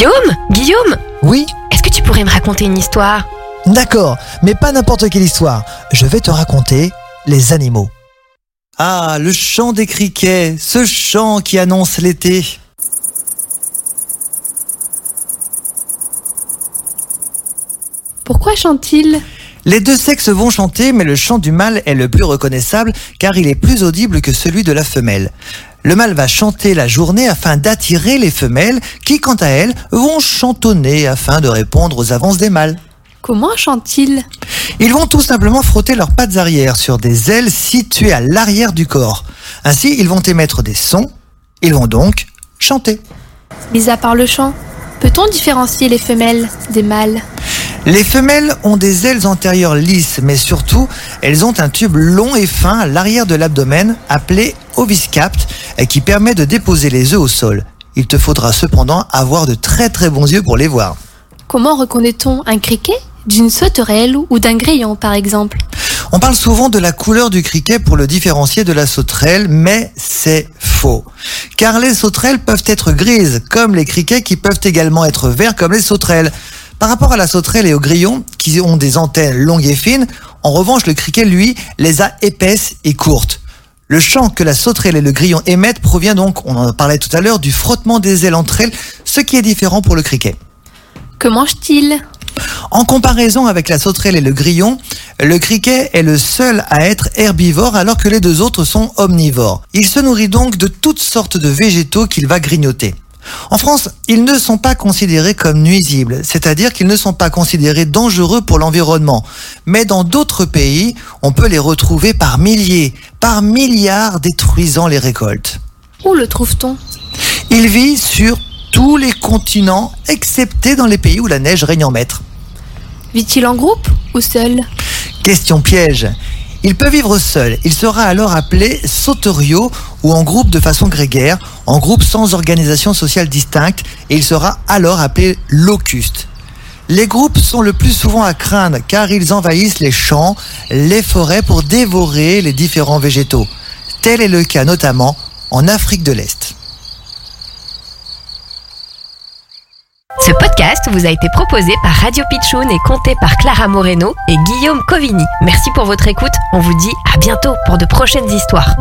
Guillaume Guillaume Oui Est-ce que tu pourrais me raconter une histoire? D'accord, mais pas n'importe quelle histoire. Je vais te raconter les animaux. Ah, le chant des criquets, ce chant qui annonce l'été. Pourquoi chante-t-il? Les deux sexes vont chanter, mais le chant du mâle est le plus reconnaissable car il est plus audible que celui de la femelle. Le mâle va chanter la journée afin d'attirer les femelles qui, quant à elles, vont chantonner afin de répondre aux avances des mâles. Comment chante-t-il Ils vont tout simplement frotter leurs pattes arrière sur des ailes situées à l'arrière du corps. Ainsi, ils vont émettre des sons. Ils vont donc chanter. Mis à part le chant, peut-on différencier les femelles des mâles? Les femelles ont des ailes antérieures lisses, mais surtout, elles ont un tube long et fin à l'arrière de l'abdomen appelé oviscapt et qui permet de déposer les œufs au sol. Il te faudra cependant avoir de très très bons yeux pour les voir. Comment reconnaît-on un criquet d'une sauterelle ou d'un grillon par exemple? On parle souvent de la couleur du criquet pour le différencier de la sauterelle, mais c'est faux. Car les sauterelles peuvent être grises, comme les criquets qui peuvent également être verts comme les sauterelles. Par rapport à la sauterelle et au grillon, qui ont des antennes longues et fines, en revanche le criquet, lui, les a épaisses et courtes. Le chant que la sauterelle et le grillon émettent provient donc, on en parlait tout à l'heure, du frottement des ailes entre elles, ce qui est différent pour le criquet. Que mange-t-il? En comparaison avec la sauterelle et le grillon, le criquet est le seul à être herbivore alors que les deux autres sont omnivores. Il se nourrit donc de toutes sortes de végétaux qu'il va grignoter. En France, ils ne sont pas considérés comme nuisibles, c'est-à-dire qu'ils ne sont pas considérés dangereux pour l'environnement. Mais dans d'autres pays, on peut les retrouver par milliers, par milliards, détruisant les récoltes. Où le trouve-t-on? Il vit sur tous les continents, excepté dans les pays où la neige règne en maître. Vit-il en groupe ou seul? Question piège. Il peut vivre seul. Il sera alors appelé sauterio ou en groupe de façon grégaire, en groupe sans organisation sociale distincte, et il sera alors appelé locuste. Les groupes sont le plus souvent à craindre car ils envahissent les champs, les forêts pour dévorer les différents végétaux. Tel est le cas notamment en Afrique de l'Est. Ce podcast vous a été proposé par Radio Pitchoun et compté par Clara Moreno et Guillaume Covini. Merci pour votre écoute. On vous dit à bientôt pour de prochaines histoires.